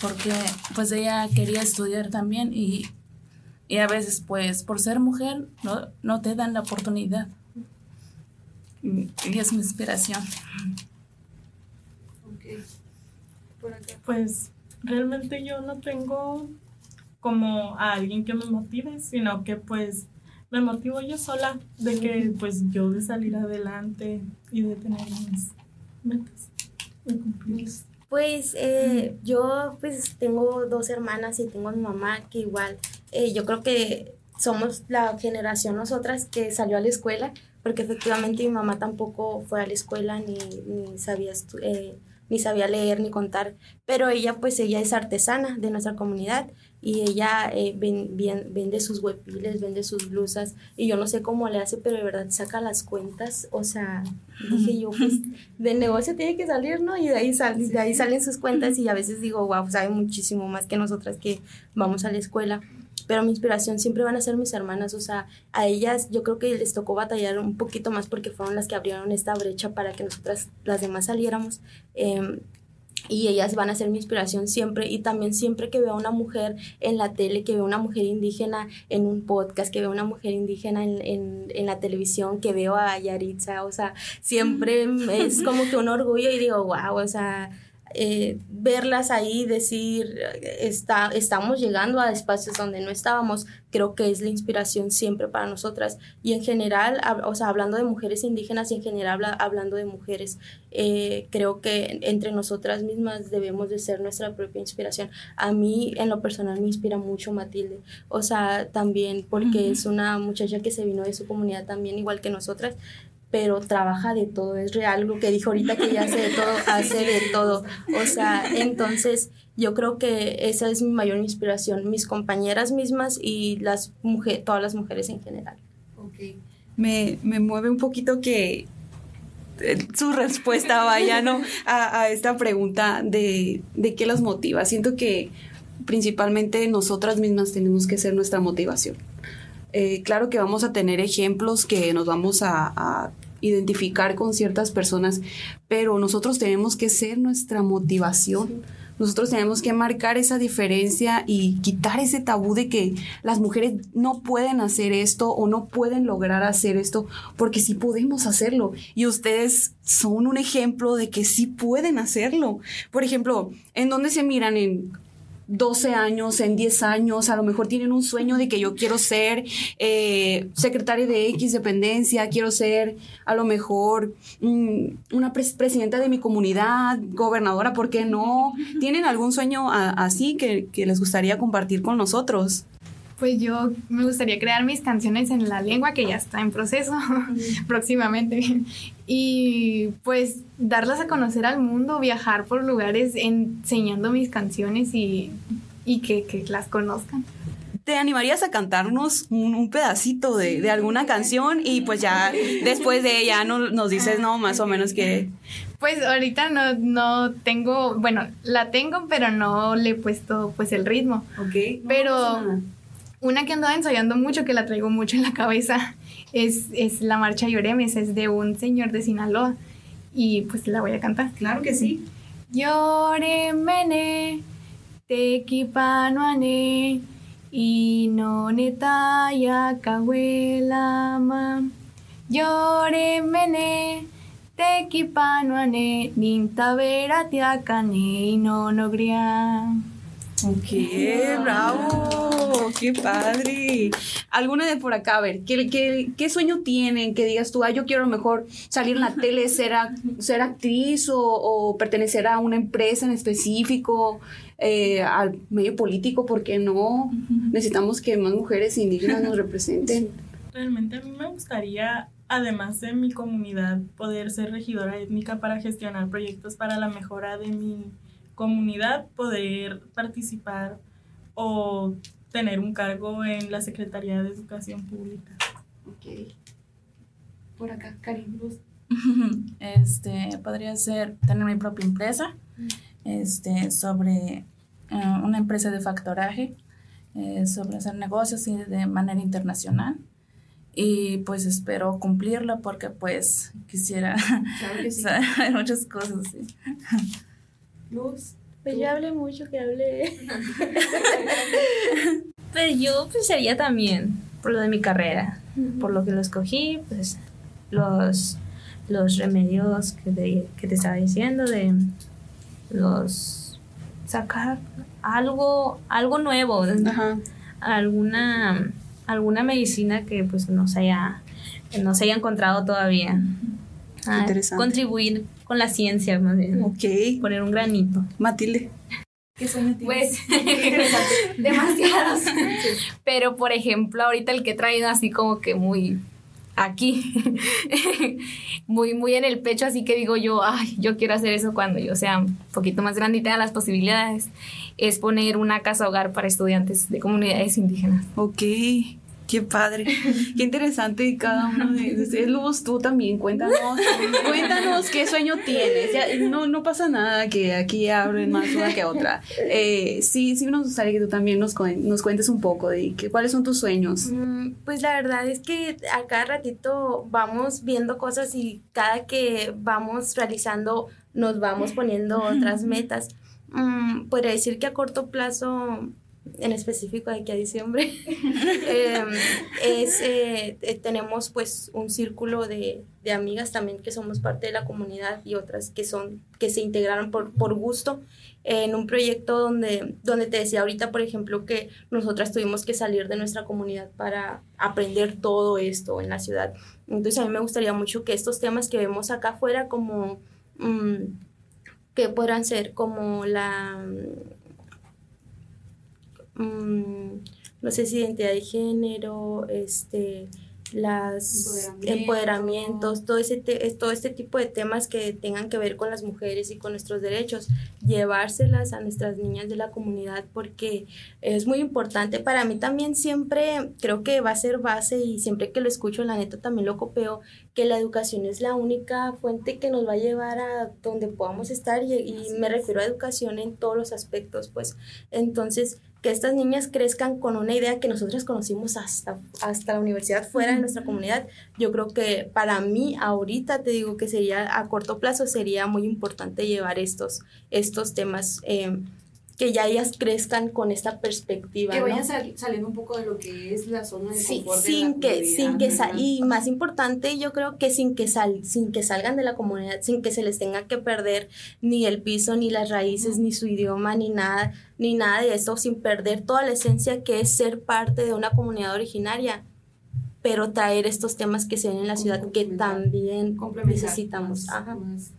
F: porque pues ella quería estudiar también y y a veces, pues, por ser mujer, no, no te dan la oportunidad. Y es mi inspiración.
G: Pues realmente yo no tengo como a alguien que me motive, sino que pues me motivo yo sola de que pues yo de salir adelante y de tener mis metas, de cumplirlas.
E: Pues eh, yo pues tengo dos hermanas y tengo a mi mamá que igual eh, yo creo que somos la generación nosotras que salió a la escuela porque efectivamente mi mamá tampoco fue a la escuela ni, ni sabía eh, ni sabía leer ni contar pero ella pues ella es artesana de nuestra comunidad y ella eh, vende sus huepiles, vende sus blusas y yo no sé cómo le hace, pero de verdad saca las cuentas, o sea, dije yo, pues [LAUGHS] del negocio tiene que salir, ¿no? Y de ahí, de ahí salen sus cuentas y a veces digo, wow, sabe muchísimo más que nosotras que vamos a la escuela. Pero mi inspiración siempre van a ser mis hermanas, o sea, a ellas yo creo que les tocó batallar un poquito más porque fueron las que abrieron esta brecha para que nosotras, las demás, saliéramos. Eh, y ellas van a ser mi inspiración siempre y también siempre que veo a una mujer en la tele, que veo a una mujer indígena en un podcast, que veo a una mujer indígena en, en, en la televisión, que veo a Yaritza, o sea, siempre es como que un orgullo y digo, wow, o sea, eh, verlas ahí, decir, está, estamos llegando a espacios donde no estábamos, creo que es la inspiración siempre para nosotras. Y en general, o sea, hablando de mujeres indígenas y en general hablando de mujeres, eh, creo que entre nosotras mismas debemos de ser nuestra propia inspiración. A mí, en lo personal, me inspira mucho Matilde. O sea, también porque es una muchacha que se vino de su comunidad también, igual que nosotras pero trabaja de todo, es real lo que dijo ahorita que ella hace de todo, [LAUGHS] hace de todo. O sea, entonces yo creo que esa es mi mayor inspiración, mis compañeras mismas y las mujeres, todas las mujeres en general.
A: Okay. Me, me mueve un poquito que eh, su respuesta [LAUGHS] vaya ¿no? a, a esta pregunta de, de qué las motiva. Siento que principalmente nosotras mismas tenemos que ser nuestra motivación. Eh, claro que vamos a tener ejemplos que nos vamos a, identificar con ciertas personas, pero nosotros tenemos que ser nuestra motivación. Nosotros tenemos que marcar esa diferencia y quitar ese tabú de que las mujeres no pueden hacer esto o no pueden lograr hacer esto, porque sí podemos hacerlo. Y ustedes son un ejemplo de que sí pueden hacerlo. Por ejemplo, ¿en dónde se miran? ¿En 12 años, en 10 años, a lo mejor tienen un sueño de que yo quiero ser eh, secretaria de X dependencia, quiero ser a lo mejor mm, una presidenta de mi comunidad, gobernadora, ¿por qué no? [LAUGHS] ¿Tienen algún sueño así que, que les gustaría compartir con nosotros?
C: Pues yo me gustaría crear mis canciones en la lengua que ya está en proceso [LAUGHS] próximamente y pues darlas a conocer al mundo, viajar por lugares enseñando mis canciones y, y que, que, las conozcan.
A: ¿Te animarías a cantarnos un, pedacito de, de, alguna canción y pues ya después de ella no, nos dices, no, más o menos que...
C: Pues ahorita no, no tengo, bueno, la tengo, pero no le he puesto pues el ritmo.
A: Ok.
C: pero... Una que andaba ensayando mucho, que la traigo mucho en la cabeza, es, es la marcha Lloremes, es de un señor de Sinaloa. Y pues la voy a cantar.
A: Claro que sí.
C: Lloremene, tequipanuane, y no netaya ma. Llore mene, tequipanuane, nintavera tiacane, no no
A: Ok, bravo, qué padre. Alguna de por acá, a ver, ¿qué, qué, qué sueño tienen? Que digas tú, ah, yo quiero mejor salir en la tele, ser, ser actriz o, pertenecer a una empresa en específico, eh, al medio político, ¿por qué no? Necesitamos que más mujeres indígenas nos representen.
G: Realmente a mí me gustaría además de mi comunidad, poder ser regidora étnica para gestionar proyectos para la mejora de mi comunidad poder participar o tener un cargo en la Secretaría de Educación Pública.
A: Ok. Por acá, Karim. [LAUGHS]
F: Este, podría ser tener mi propia empresa, este, sobre eh, una empresa de factoraje, eh, sobre hacer negocios de manera internacional y pues espero cumplirlo porque pues quisiera claro sí. [LAUGHS] muchas cosas sí. [LAUGHS]
E: Luz. Pues yo hablé mucho, que hablé. [LAUGHS]
D: pues yo pensaría también por lo de mi carrera, por lo que lo escogí, pues los, los remedios que te, que te estaba diciendo, de los sacar algo, algo nuevo, alguna alguna medicina que pues no se haya, no se haya encontrado todavía. Ah, contribuir con la ciencia, más bien.
A: Ok.
D: Poner un granito.
A: Matilde.
B: ¿Qué sueño tienes? Pues, [LAUGHS] [LAUGHS] demasiados. Pero, por ejemplo, ahorita el que he traído así como que muy aquí, [LAUGHS] muy, muy en el pecho, así que digo yo, ay, yo quiero hacer eso cuando yo sea un poquito más grande y tenga las posibilidades, es poner una casa hogar para estudiantes de comunidades indígenas.
A: Ok. Qué padre, qué interesante cada uno de ustedes. Luz, tú también, cuéntanos, cuéntanos qué sueño tienes. no, no pasa nada que aquí abren más una que otra. Eh, sí, sí nos gustaría que tú también nos, nos cuentes un poco de que, cuáles son tus sueños.
E: Mm, pues la verdad es que a cada ratito vamos viendo cosas y cada que vamos realizando nos vamos poniendo otras metas. Mm, podría decir que a corto plazo en específico de aquí a diciembre, [LAUGHS] em, es, eh, eh, tenemos pues un círculo de, de, amigas también que somos parte de la comunidad y otras que, son, que se integraron por, por gusto en un proyecto donde, donde te decía ahorita, por ejemplo, que nosotras tuvimos que salir de nuestra comunidad para aprender todo esto en la ciudad. Entonces a mí me gustaría mucho que estos temas que vemos acá afuera como... Mm, que podrán ser como la Mm, no sé si identidad de género, este, las empoderamientos, todo, ese todo este tipo de temas que tengan que ver con las mujeres y con nuestros derechos, llevárselas a nuestras niñas de la comunidad porque es muy importante. Para mí también siempre creo que va a ser base y siempre que lo escucho, la neta también lo copeo, que la educación es la única fuente que nos va a llevar a donde podamos estar y, y me refiero a educación en todos los aspectos, pues. Entonces que estas niñas crezcan con una idea que nosotros conocimos hasta, hasta la universidad fuera de nuestra comunidad. Yo creo que para mí ahorita te digo que sería a corto plazo sería muy importante llevar estos, estos temas. Eh, que ya ellas crezcan con esta perspectiva.
A: Que vayan saliendo un poco de lo que es la zona de
E: sí, sin que, sin que y más importante, yo creo que sin que sal, sin que salgan de la comunidad, sin que se les tenga que perder ni el piso, ni las raíces, ni su idioma, ni nada, ni nada de eso, sin perder toda la esencia que es ser parte de una comunidad originaria pero traer estos temas que se ven en la ciudad que también necesitamos.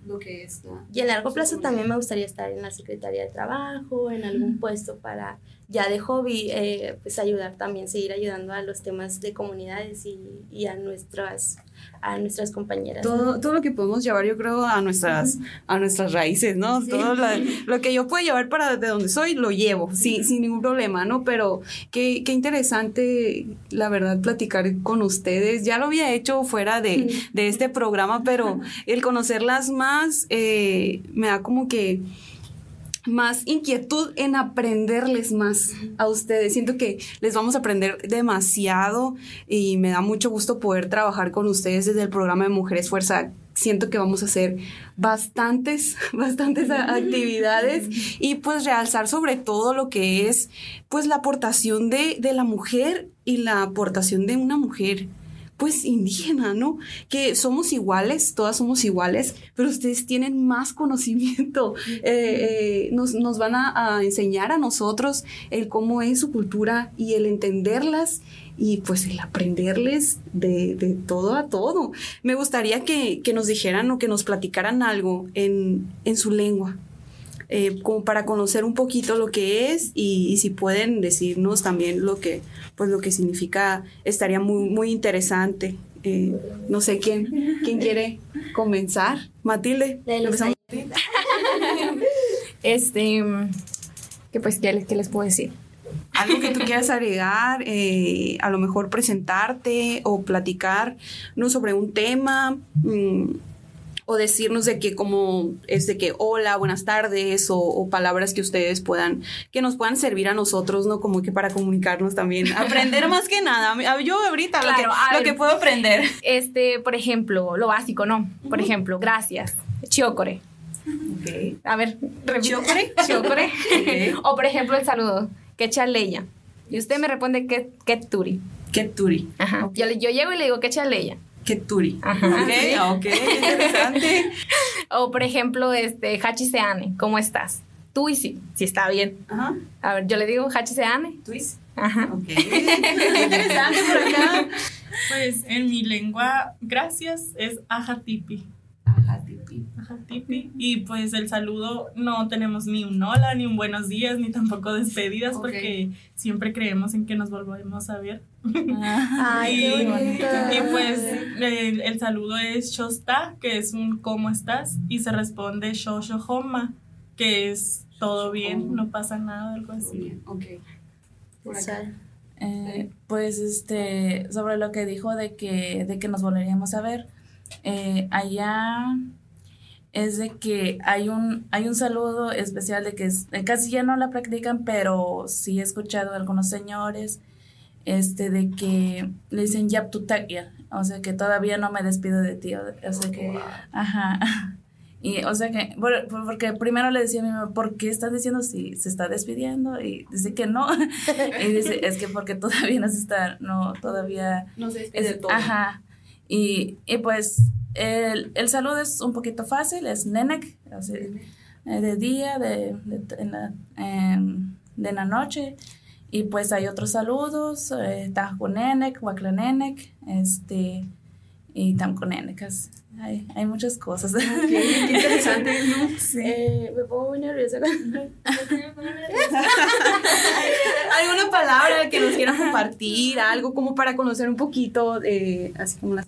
A: lo que es,
E: y en largo plazo también me gustaría estar en la Secretaría de Trabajo, en algún puesto para ya de hobby, eh, pues ayudar también, seguir ayudando a los temas de comunidades y, y a nuestras a nuestras compañeras.
A: Todo, todo lo que podemos llevar, yo creo, a nuestras, a nuestras raíces, ¿no? Todo lo que yo puedo llevar para de donde soy, lo llevo, sí, sin ningún problema, ¿no? Pero qué, qué interesante, la verdad, platicar con ustedes. Ya lo había hecho fuera de, de este programa, pero el conocerlas más eh, me da como que más inquietud en aprenderles más a ustedes. Siento que les vamos a aprender demasiado y me da mucho gusto poder trabajar con ustedes desde el programa de Mujeres Fuerza siento que vamos a hacer bastantes, [LAUGHS] bastantes actividades [LAUGHS] y pues realzar sobre todo lo que es pues la aportación de, de la mujer y la aportación de una mujer pues indígena, ¿no? Que somos iguales, todas somos iguales, pero ustedes tienen más conocimiento, [LAUGHS] Eh, eh, nos, nos van a, a enseñar a nosotros el cómo es su cultura y el entenderlas y pues el aprenderles de, de todo a todo. Me gustaría que, que nos dijeran o que nos platicaran algo en, en su lengua. Eh, como para conocer un poquito lo que es y, y si pueden decirnos también lo que pues lo que significa estaría muy muy interesante Eh, no sé quién quién quiere comenzar Matilde empezamos. [LAUGHS]
B: Este, que pues, ¿qué, les- qué les puedo decir?
A: algo que tú quieras agregar eh, a lo mejor presentarte o platicar no sobre un tema mm, o decirnos de que como es de que hola buenas tardes o, o palabras que ustedes puedan que nos puedan servir a nosotros no como que para comunicarnos también [LAUGHS] aprender más que nada yo ahorita lo, que, lo
B: ver.
A: que puedo aprender
B: Este, por ejemplo, lo básico, ¿no? Por ejemplo, gracias. Chiokore. A ver.
A: ¿Chiokore?
B: Chiokore. [LAUGHS]
A: Ok.
B: o por ejemplo, el saludo. Que chaleya. Y usted me responde que, que turi.
A: qué turi
B: Ajá. Yo, yo llego y le digo que chaleya.
A: Qué turi
B: Ajá.
A: ok ok interesante [LAUGHS]
B: O por ejemplo, este, hachiseane, ¿cómo estás? Tú y sí, sí está bien.
A: ajá
B: A ver, yo le digo hachiseane.
A: Twist.
B: Ajá.
A: ok [LAUGHS] interesante por acá
G: Pues en mi lengua, gracias, es ajatipi.
A: Tipi.
G: Y pues el saludo no tenemos ni un hola, ni un buenos días, ni tampoco despedidas, porque siempre creemos en que nos volveremos a ver. [LAUGHS]
E: Ay, qué
G: Y-
E: bonito.
G: Y pues el, el saludo es Shosta, que es un ¿cómo estás? Y se responde Shoshohoma, que es todo bien, no pasa nada, algo así.
A: ok por acá
E: Sal.
F: Eh, pues este, sobre lo que dijo de que, de que nos volveríamos a ver, eh, allá es de que hay un, hay un saludo especial de que es- casi ya no la practican, pero sí he escuchado de algunos señores este, de que le dicen yap tu takia", o sea que todavía no me despido de ti, o, o sea que, ajá. [LAUGHS] Y, o sea que, por- por- porque primero le decía a mi mamá, ¿por qué estás diciendo si se está despidiendo? Y dice que no. [LAUGHS] y dice, es que porque todavía no se está, no, todavía
A: no se
F: es-
A: despide todo
F: Ajá. Y, y pues el, el saludo es un poquito fácil, es nenek, sea, eh, de día, de, de, en la, em, de la noche. Y pues hay otros saludos, eh, nenek, nenek, este, y tamconenek. es- Hay, hay muchas cosas.
A: qué interesante ¿no? [LAUGHS]
E: Eh, me pongo muy nerviosa.
A: alguna [LAUGHS] palabra que nos quieran compartir algo como para conocer un poquito eh, así como las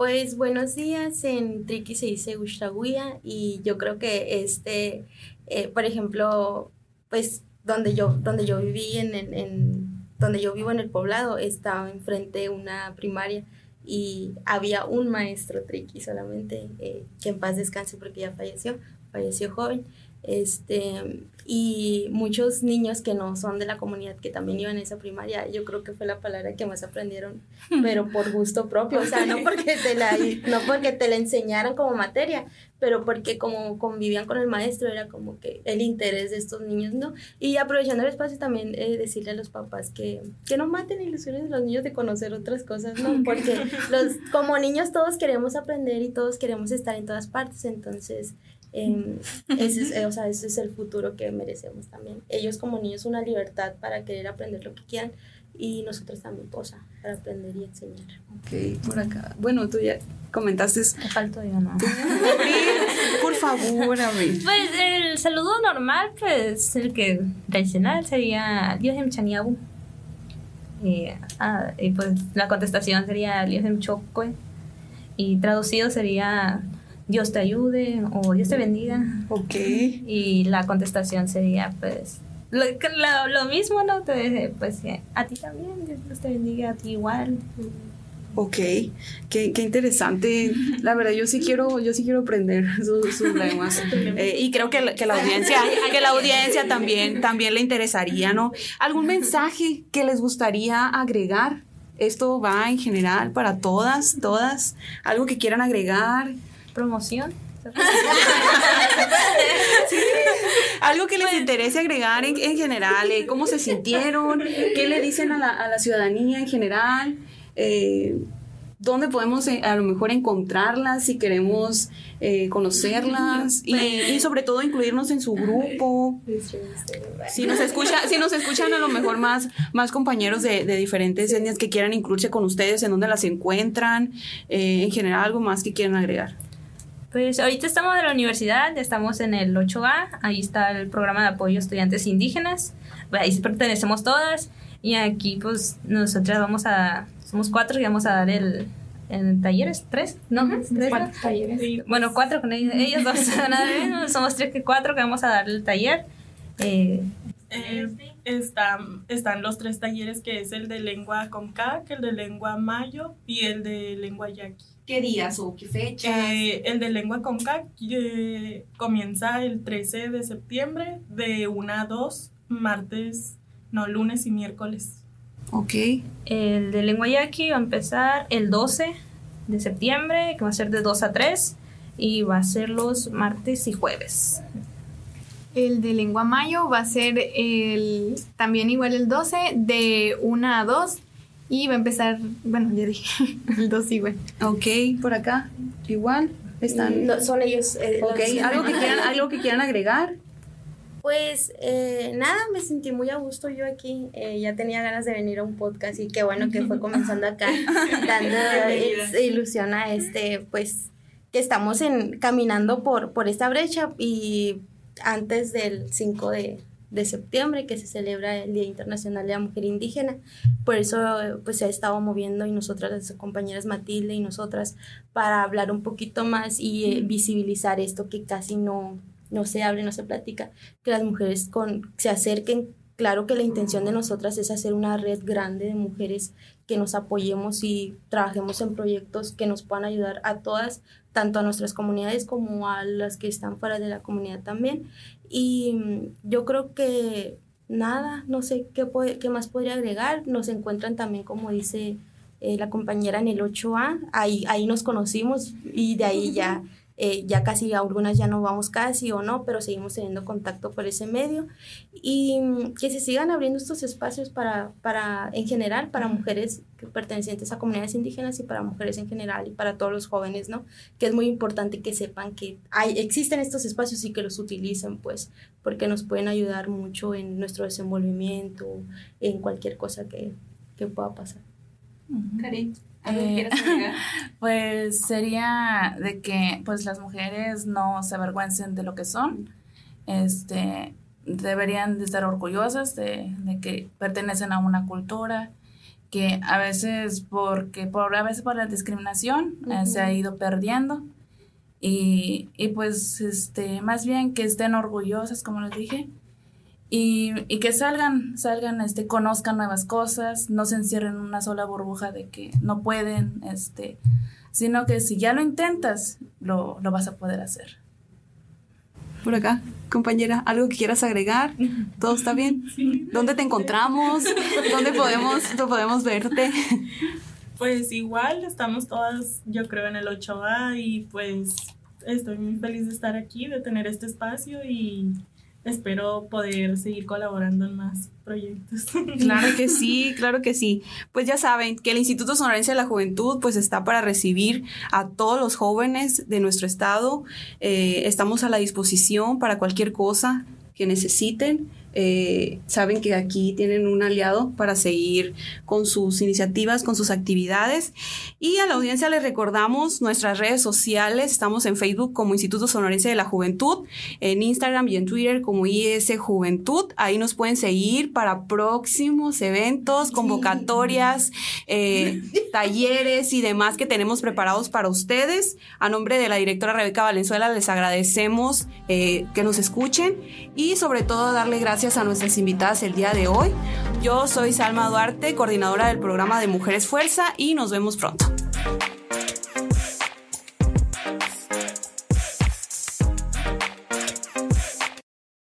E: Pues buenos días, en Triqui se dice Gustaguía y yo creo que este, eh, por ejemplo, pues donde yo, donde yo viví en, en, en- donde yo vivo en el poblado, estaba enfrente una primaria y había un maestro Triqui solamente, eh, que en paz descanse porque ya falleció, falleció joven. Este, y muchos niños que no son de la comunidad que también iban a esa primaria, yo creo que fue la palabra que más aprendieron pero por gusto propio, o sea, no porque te la, no porque te la enseñaran como materia, pero porque como convivían con el maestro era como que el interés de estos niños, ¿no? Y aprovechando el espacio también eh, decirle a los papás que, que no maten ilusiones de los niños de conocer otras cosas, ¿no? Porque los, como niños todos queremos aprender y todos queremos estar en todas partes, entonces... em, [LAUGHS] ese es, eh, o sea, ese es el futuro que merecemos también. Ellos como niños una libertad para querer aprender lo que quieran y nosotros también, o sea, para aprender y enseñar.
A: ok por acá bueno tú ya comentaste
D: Me faltó yo, ¿no?
A: por favor Abril
D: Pues el saludo normal, pues el que tradicional sería Dios em chaniabu. Y, ah, y pues la contestación sería Dios em chocue. Y traducido sería Dios te ayude o Dios te bendiga.
A: ok
D: Y la contestación sería pues lo, lo, lo mismo, ¿no? Te- pues a ti también, Dios te bendiga, a ti igual.
A: Ok, qué, qué interesante. La verdad, yo sí quiero, yo sí quiero aprender su- sus [LAUGHS] lenguas. Eh, y creo que, la- que la audiencia, que la audiencia también, también le interesaría, ¿no? ¿Algún mensaje que les gustaría agregar? Esto va en general para todas, todas. Algo que quieran agregar,
D: promoción. [LAUGHS]
A: Algo que les interese agregar en, en general, eh, cómo se sintieron, qué le dicen a la, a la ciudadanía en general, eh, dónde podemos eh, a lo mejor encontrarlas si queremos eh, conocerlas y, y sobre todo incluirnos en su grupo. Si nos, escucha, si nos escuchan a lo mejor más, más compañeros de, de diferentes etnias que quieran incluirse con ustedes, en dónde las encuentran, eh, en general algo más que quieran agregar.
D: Pues ahorita estamos en la universidad, estamos en el 8A, ahí está el programa de apoyo a estudiantes indígenas, ahí pertenecemos todas y aquí pues nosotras vamos a, somos cuatro y vamos a dar el, el talleres, tres, ¿no? ¿Tres, no?
C: Cuatro talleres.
D: Bueno, cuatro con ellos, ellos dos, van a dar, somos tres que cuatro que vamos a dar el taller. Eh,
G: Eh, están, están los tres talleres que es el de lengua Comcac, el de lengua Mayo y el de lengua Yaqui.
A: ¿Qué días o qué fechas?
G: Eh, el de lengua Comcac eh, comienza el 13 de septiembre de 1 a 2, martes, no, lunes y miércoles.
A: ok.
D: el de lengua yaqui va a empezar el 12 de septiembre, que va a ser de 2 a 3 y va a ser los martes y jueves.
C: El de lengua mayo va a ser el también igual el 12 de 1 a 2 y va a empezar, bueno, ya dije, [LAUGHS] el 2 igual.
A: Ok, por acá, igual. Están.
E: No, son ellos. eh,
A: Ok,
E: los-
A: ¿algo que quieran, algo que quieran agregar.
E: Pues eh, nada, me sentí muy a gusto yo aquí. Eh, ya tenía ganas de venir a un podcast y qué bueno que fue comenzando acá, [LAUGHS] dando ilusión a este, pues, que estamos en, caminando por, por esta brecha y antes del 5 de, de septiembre que se celebra el Día Internacional de la Mujer Indígena. Por eso pues se ha estado moviendo y nosotras, las compañeras Matilde y nosotras, para hablar un poquito más y eh, visibilizar esto que casi no, no se abre, no se platica, que las mujeres con, se acerquen. Claro que la intención de nosotras es hacer una red grande de mujeres que nos apoyemos y trabajemos en proyectos que nos puedan ayudar a todas, tanto a nuestras comunidades como a las que están fuera de la comunidad también. Y mm, yo creo que nada, no sé qué, qué más podría agregar. Nos encuentran también, como dice eh, la compañera, en el 8A. Ahí, ahí nos conocimos y de ahí ya, eh, ya casi, algunas ya no vamos casi o no, pero seguimos teniendo contacto por ese medio. Y mm, que se sigan abriendo estos espacios para, para en general, para mujeres pertenecientes a comunidades indígenas y para mujeres en general y para todos los jóvenes, ¿no? Que es muy importante que sepan que hay, existen estos espacios y que los utilicen, pues, porque nos pueden ayudar mucho en nuestro desenvolvimiento, en cualquier cosa que, que pueda pasar.
A: Karen, ¿algo que
F: Eh? [LAUGHS] Pues sería de que pues las mujeres no se avergüencen de lo que son. Este deberían de estar orgullosas de, de que pertenecen a una cultura que a veces porque por a veces por la discriminación eh, se ha ido perdiendo y, y pues este más bien que estén orgullosas como les dije y, y que salgan, salgan, este, conozcan nuevas cosas, no se encierren en una sola burbuja de que no pueden, este, sino que si ya lo intentas, lo, lo vas a poder hacer.
A: Por acá, compañera, ¿algo que quieras agregar? [LAUGHS] ¿Todo está bien? ¿Dónde te encontramos? ¿Dónde podemos, dónde podemos verte?
G: Pues igual estamos todas, yo creo, en el 8A y pues estoy muy feliz de estar aquí, de tener este espacio y espero poder seguir colaborando en más proyectos. [LAUGHS]
A: Claro que sí, claro que sí. Pues ya saben que el Instituto Sonorense de la Juventud pues está para recibir a todos los jóvenes de nuestro estado. Eh, estamos a la disposición para cualquier cosa que necesiten. Eh, saben que aquí tienen un aliado para seguir con sus iniciativas, con sus actividades. Y a la audiencia les recordamos nuestras redes sociales. Estamos en Facebook como Instituto Sonorense de la Juventud, en Instagram y en Twitter como IS Juventud. Ahí nos pueden seguir para próximos eventos, convocatorias, eh, [LAUGHS] talleres y demás que tenemos preparados para ustedes. A nombre de la directora Rebeca Valenzuela les agradecemos eh, que nos escuchen y sobre todo darle gracias a nuestras invitadas el día de hoy. Yo soy Salma Duarte, coordinadora del programa de Mujeres Fuerza y nos vemos pronto.